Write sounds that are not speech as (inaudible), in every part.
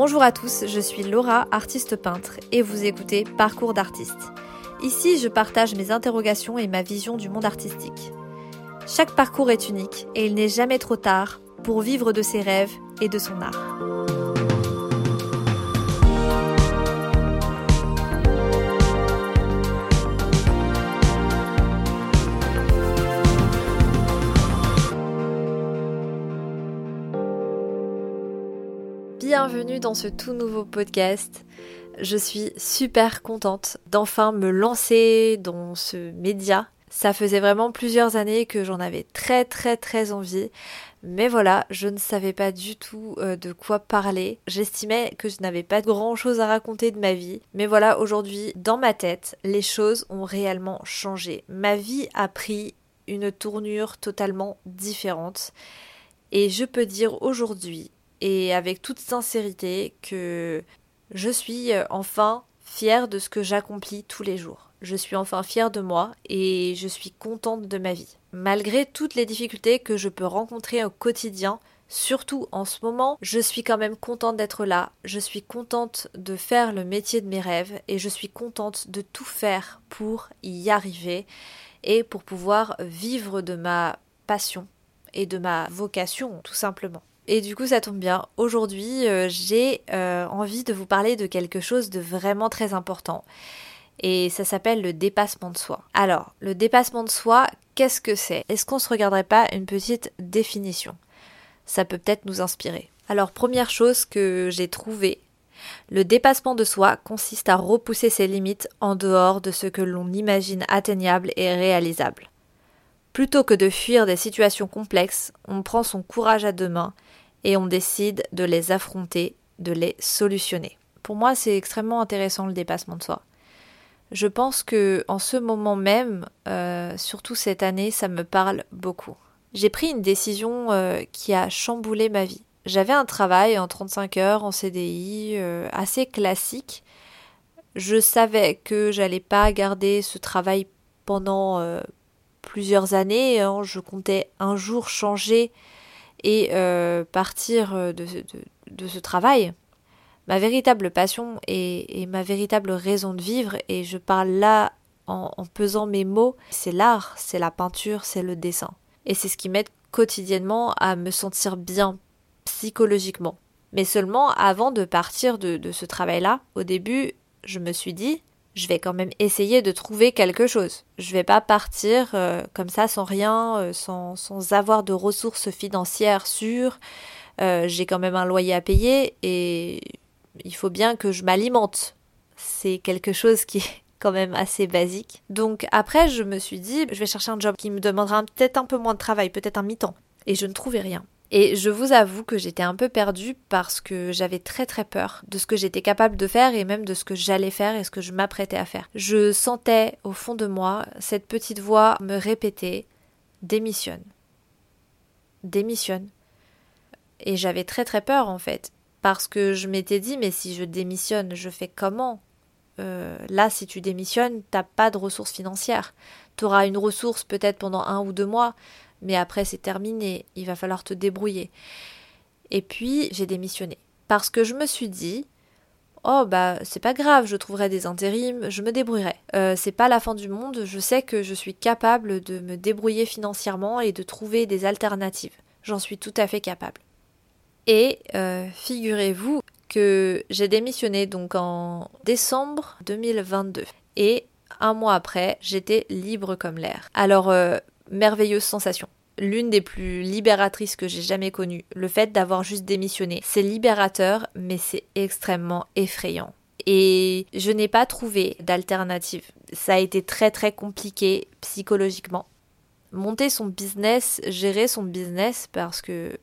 Bonjour à tous, je suis Laura, artiste peintre, et vous écoutez Parcours d'artiste. Ici, je partage mes interrogations et ma vision du monde artistique. Chaque parcours est unique et il n'est jamais trop tard pour vivre de ses rêves et de son art. Bienvenue dans ce tout nouveau podcast. Je suis super contente d'enfin me lancer dans ce média. Ça faisait vraiment plusieurs années que j'en avais très très très envie. Mais voilà, je ne savais pas du tout euh, de quoi parler. J'estimais que je n'avais pas grand chose à raconter de ma vie. Mais voilà, aujourd'hui, dans ma tête, les choses ont réellement changé. Ma vie a pris une tournure totalement différente. Et je peux dire aujourd'hui et avec toute sincérité que je suis euh, enfin fière de ce que j'accomplis tous les jours. Je suis enfin fière de moi et je suis contente de ma vie. Malgré toutes les difficultés que je peux rencontrer au quotidien, surtout en ce moment, je suis quand même contente d'être là, je suis contente de faire le métier de mes rêves et je suis contente de tout faire pour y arriver et pour pouvoir vivre de ma passion et de ma vocation tout simplement. Et du coup, ça tombe bien. Aujourd'hui, euh, j'ai euh, envie de vous parler de quelque chose de vraiment très important. Et ça s'appelle le dépassement de soi. Alors, le dépassement de soi, qu'est-ce que c'est? Est-ce qu'on se regarderait pas une petite définition? Ça peut peut-être nous inspirer. Alors, première chose que j'ai trouvée, le dépassement de soi consiste à repousser ses limites en dehors de ce que l'on imagine atteignable et réalisable. Plutôt que de fuir des situations complexes, on prend son courage à deux mains et on décide de les affronter, de les solutionner. Pour moi, c'est extrêmement intéressant le dépassement de soi. Je pense que en ce moment même, euh, surtout cette année, ça me parle beaucoup. J'ai pris une décision euh, qui a chamboulé ma vie. J'avais un travail en 35 heures en CDI euh, assez classique. Je savais que j'allais pas garder ce travail pendant plusieurs années. Hein. Je comptais un jour changer et euh, partir euh, de, ce travail, ma véritable passion et, ma véritable raison de vivre, et je parle là en, pesant mes mots, c'est l'art, c'est la peinture, c'est le dessin. Et c'est ce qui m'aide quotidiennement à me sentir bien psychologiquement. Mais seulement avant de partir de, de ce travail-là, au début, je me suis dit, je vais quand même essayer de trouver quelque chose. Je vais pas partir euh, comme ça sans rien, euh, sans, sans, avoir de ressources financières sûres. Euh, j'ai quand même un loyer à payer et il faut bien que je m'alimente. C'est quelque chose qui est (laughs) quand même assez basique. Donc après, je me suis dit, je vais chercher un job qui me demandera peut-être un peu moins de travail, peut-être un mi-temps. Et je ne trouvais rien. Et je vous avoue que j'étais un peu perdue parce que j'avais très très peur de ce que j'étais capable de faire et même de ce que j'allais faire et ce que je m'apprêtais à faire. Je sentais au fond de moi cette petite voix me répéter démissionne. Démissionne. Et j'avais très très peur en fait parce que je m'étais dit mais si je démissionne, je fais comment? Euh, là, si tu démissionnes, t'as pas de ressources financières. Tu auras une ressource peut-être pendant un ou deux mois, mais après c'est terminé, il va falloir te débrouiller. Et puis j'ai démissionné parce que je me suis dit oh bah c'est pas grave, je trouverai des intérims, je me débrouillerai. Euh, c'est pas la fin du monde, je sais que je suis capable de me débrouiller financièrement et de trouver des alternatives. J'en suis tout à fait capable. Et euh, figurez-vous que j'ai démissionné donc en décembre 2022 et un mois après j'étais libre comme l'air. Alors euh, merveilleuse sensation. L'une des plus libératrices que j'ai jamais connues. Le fait d'avoir juste démissionné. C'est libérateur, mais c'est extrêmement effrayant. Et je n'ai pas trouvé d'alternative. Ça a été très très compliqué psychologiquement. Monter son business, gérer son business, parce que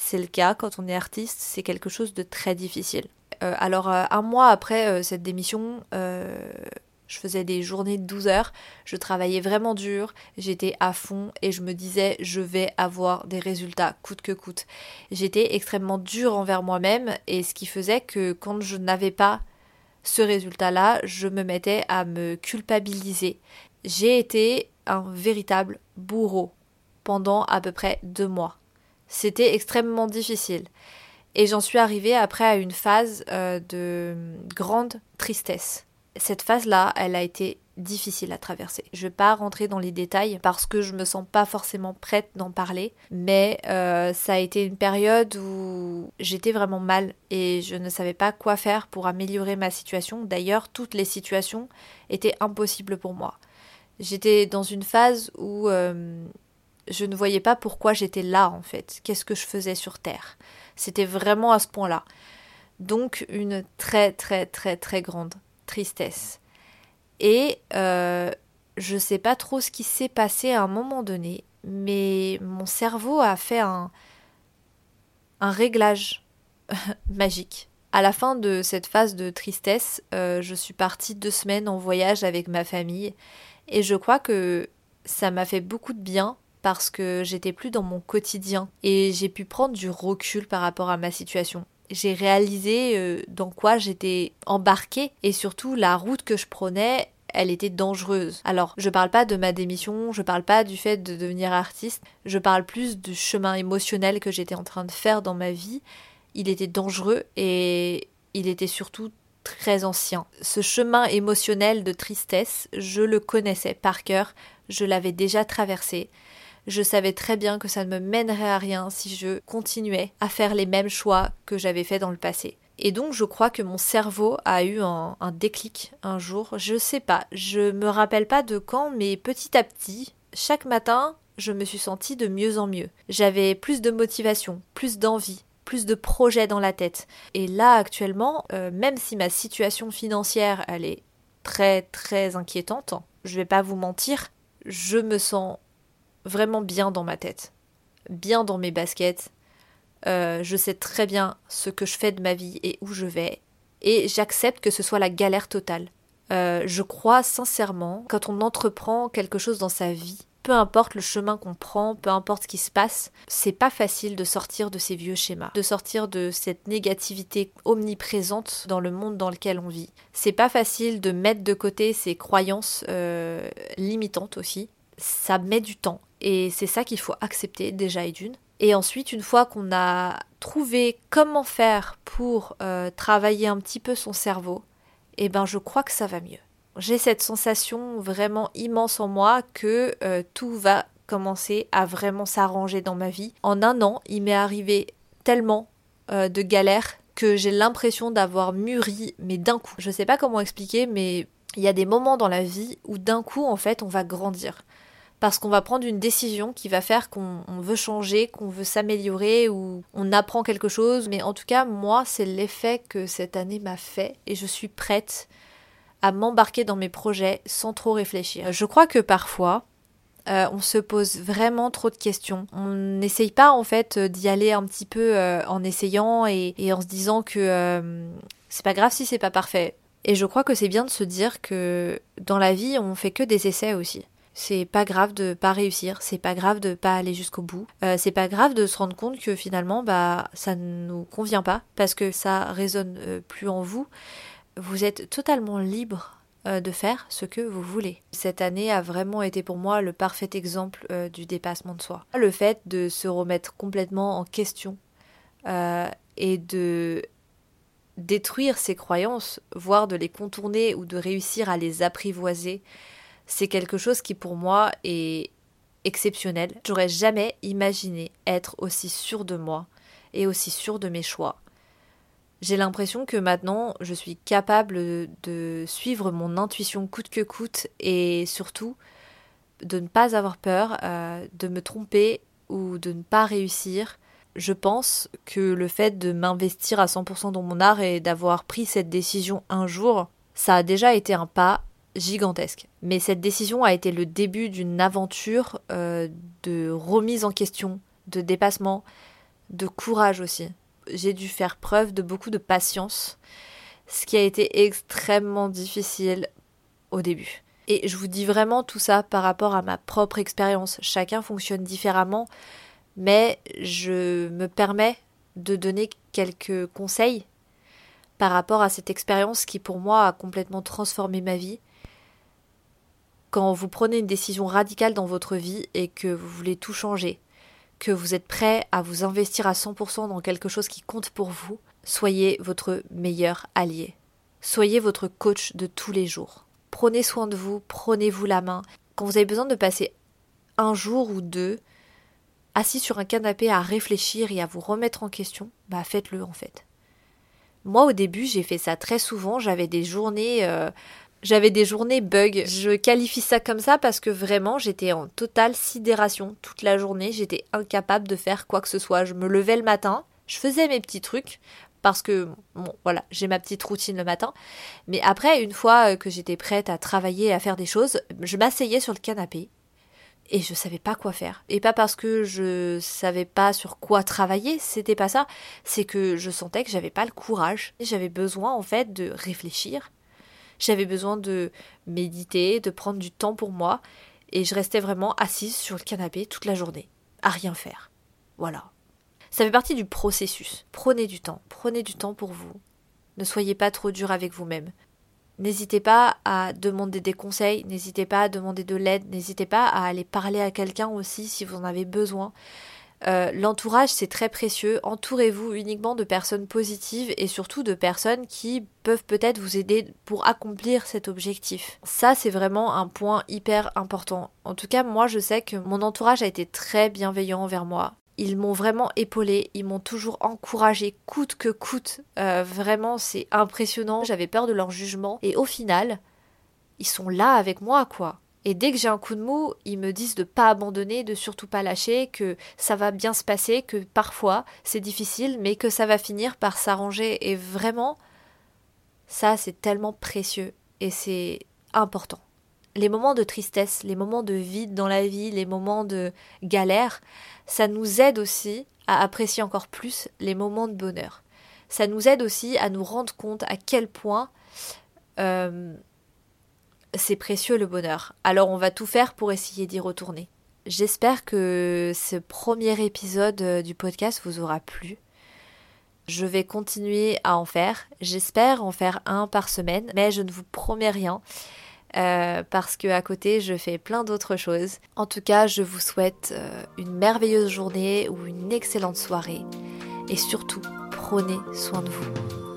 c'est le cas quand on est artiste, c'est quelque chose de très difficile. Euh, alors euh, un mois après euh, cette démission, je faisais des journées de 12 heures, je travaillais vraiment dur, j'étais à fond et je me disais je vais avoir des résultats coûte que coûte. J'étais extrêmement dure envers moi-même et ce qui faisait que quand je n'avais pas ce résultat-là, je me mettais à me culpabiliser. J'ai été un véritable bourreau pendant à peu près deux mois. C'était extrêmement difficile. Et j'en suis arrivée après à une phase euh, de grande tristesse. Cette phase-là, elle a été difficile à traverser. Je vais pas rentrer dans les détails parce que je me sens pas forcément prête d'en parler, mais euh, ça a été une période où j'étais vraiment mal et je ne savais pas quoi faire pour améliorer ma situation. D'ailleurs, toutes les situations étaient impossibles pour moi. J'étais dans une phase où euh, je ne voyais pas pourquoi j'étais là en fait, qu'est-ce que je faisais sur Terre? C'était vraiment à ce point-là. Donc une très très très très grande tristesse. Et euh, je sais pas trop ce qui s'est passé à un moment donné, mais mon cerveau a fait un, un réglage (laughs) magique. À la fin de cette phase de tristesse, euh, je suis partie deux semaines en voyage avec ma famille et je crois que ça m'a fait beaucoup de bien parce que j'étais plus dans mon quotidien et j'ai pu prendre du recul par rapport à ma situation j'ai réalisé euh, dans quoi j'étais embarquée et surtout la route que je prenais elle était dangereuse. Alors, je parle pas de ma démission, je parle pas du fait de devenir artiste, je parle plus du chemin émotionnel que j'étais en train de faire dans ma vie. Il était dangereux et il était surtout très ancien. Ce chemin émotionnel de tristesse, je le connaissais par cœur, je l'avais déjà traversé je savais très bien que ça ne me mènerait à rien si je continuais à faire les mêmes choix que j'avais fait dans le passé. Et donc je crois que mon cerveau a eu un, déclic un jour, je sais pas, je me rappelle pas de quand, mais petit à petit, chaque matin, je me suis sentie de mieux en mieux. J'avais plus de motivation, plus d'envie, plus de projets dans la tête. Et là actuellement, euh, même si ma situation financière elle est très très inquiétante, je vais pas vous mentir, je me sens vraiment bien dans ma tête, bien dans mes baskets. Euh, je sais très bien ce que je fais de ma vie et où je vais, et j'accepte que ce soit la galère totale. Euh, je crois sincèrement, quand on entreprend quelque chose dans sa vie, peu importe le chemin qu'on prend, peu importe ce qui se passe, c'est pas facile de sortir de ces vieux schémas, de sortir de cette négativité omniprésente dans le monde dans lequel on vit. C'est pas facile de mettre de côté ces croyances euh, limitantes aussi. Ça met du temps. Et c'est ça qu'il faut accepter déjà et d'une. Et ensuite, une fois qu'on a trouvé comment faire pour euh, travailler un petit peu son cerveau, eh ben je crois que ça va mieux. J'ai cette sensation vraiment immense en moi que euh, tout va commencer à vraiment s'arranger dans ma vie. En un an, il m'est arrivé tellement euh, de galères que j'ai l'impression d'avoir mûri, mais d'un coup. Je sais pas comment expliquer, mais il y a des moments dans la vie où d'un coup, en fait, on va grandir parce qu'on va prendre une décision qui va faire qu'on veut changer, qu'on veut s'améliorer ou on apprend quelque chose. Mais en tout cas, moi, c'est l'effet que cette année m'a fait et je suis prête à m'embarquer dans mes projets sans trop réfléchir. Je crois que parfois, euh, on se pose vraiment trop de questions. On n'essaye pas en fait d'y aller un petit peu euh, en essayant et, en se disant que euh, c'est pas grave si c'est pas parfait. Et je crois que c'est bien de se dire que dans la vie, on fait que des essais aussi. C'est pas grave de pas réussir, c'est pas grave de pas aller jusqu'au bout, euh, c'est pas grave de se rendre compte que finalement bah ça ne nous convient pas parce que ça résonne euh, plus en vous. Vous êtes totalement libre euh, de faire ce que vous voulez. Cette année a vraiment été pour moi le parfait exemple du dépassement de soi. Le fait de se remettre complètement en question et de détruire ses croyances, voire de les contourner ou de réussir à les apprivoiser, c'est quelque chose qui pour moi est exceptionnel. J'aurais jamais imaginé être aussi sûre de moi et aussi sûre de mes choix. J'ai l'impression que maintenant je suis capable de suivre mon intuition coûte que coûte et surtout de ne pas avoir peur euh, de me tromper ou de ne pas réussir. Je pense que le fait de m'investir à 100% dans mon art et d'avoir pris cette décision un jour, ça a déjà été un pas gigantesque. Mais cette décision a été le début d'une aventure euh, de remise en question, de dépassement, de courage aussi. J'ai dû faire preuve de beaucoup de patience, ce qui a été extrêmement difficile au début. Et je vous dis vraiment tout ça par rapport à ma propre expérience. Chacun fonctionne différemment, mais je me permets de donner quelques conseils par rapport à cette expérience qui pour moi a complètement transformé ma vie quand vous prenez une décision radicale dans votre vie et que vous voulez tout changer, que vous êtes prêt à vous investir à 100% dans quelque chose qui compte pour vous, soyez votre meilleur allié. Soyez votre coach de tous les jours. Prenez soin de vous, prenez-vous la main. Quand vous avez besoin de passer un jour ou deux assis sur un canapé à réfléchir et à vous remettre en question, bah faites-le en fait. Moi au début j'ai fait ça très souvent, j'avais des journées euh, j'avais des journées bug. Je qualifie ça comme ça parce que vraiment j'étais en totale sidération toute la journée, j'étais incapable de faire quoi que ce soit. Je me levais le matin, je faisais mes petits trucs parce que bon voilà, j'ai ma petite routine le matin, mais après une fois que j'étais prête à travailler à faire des choses, je m'asseyais sur le canapé et je savais pas quoi faire. Et pas parce que je savais pas sur quoi travailler, c'était pas ça, c'est que je sentais que j'avais pas le courage. J'avais besoin en fait de réfléchir. J'avais besoin de méditer, de prendre du temps pour moi et je restais vraiment assise sur le canapé toute la journée, à rien faire. Voilà. Ça fait partie du processus. Prenez du temps, prenez du temps pour vous. Ne soyez pas trop dur avec vous-même. N'hésitez pas à demander des conseils, n'hésitez pas à demander de l'aide, n'hésitez pas à aller parler à quelqu'un aussi si vous en avez besoin. Euh, l'entourage, c'est très précieux. Entourez-vous uniquement de personnes positives et surtout de personnes qui peuvent peut-être vous aider pour accomplir cet objectif. Ça, c'est vraiment un point hyper important. En tout cas, moi, je sais que mon entourage a été très bienveillant envers moi. Ils m'ont vraiment épaulé, ils m'ont toujours encouragé coûte que coûte. Euh, vraiment, c'est impressionnant. J'avais peur de leur jugement. Et au final, ils sont là avec moi, quoi. Et dès que j'ai un coup de mou, ils me disent de pas abandonner, de surtout pas lâcher, que ça va bien se passer, que parfois c'est difficile, mais que ça va finir par s'arranger. Et vraiment, ça c'est tellement précieux et c'est important les moments de tristesse, les moments de vide dans la vie, les moments de galère, ça nous aide aussi à apprécier encore plus les moments de bonheur. Ça nous aide aussi à nous rendre compte à quel point euh, c'est précieux le bonheur. Alors on va tout faire pour essayer d'y retourner. J'espère que ce premier épisode euh, du podcast vous aura plu. Je vais continuer à en faire. J'espère en faire un par semaine, mais je ne vous promets rien. Euh, parce que à côté je fais plein d'autres choses. En tout cas, je vous souhaite euh, une merveilleuse journée ou une excellente soirée et surtout prenez soin de vous.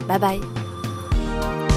Bye bye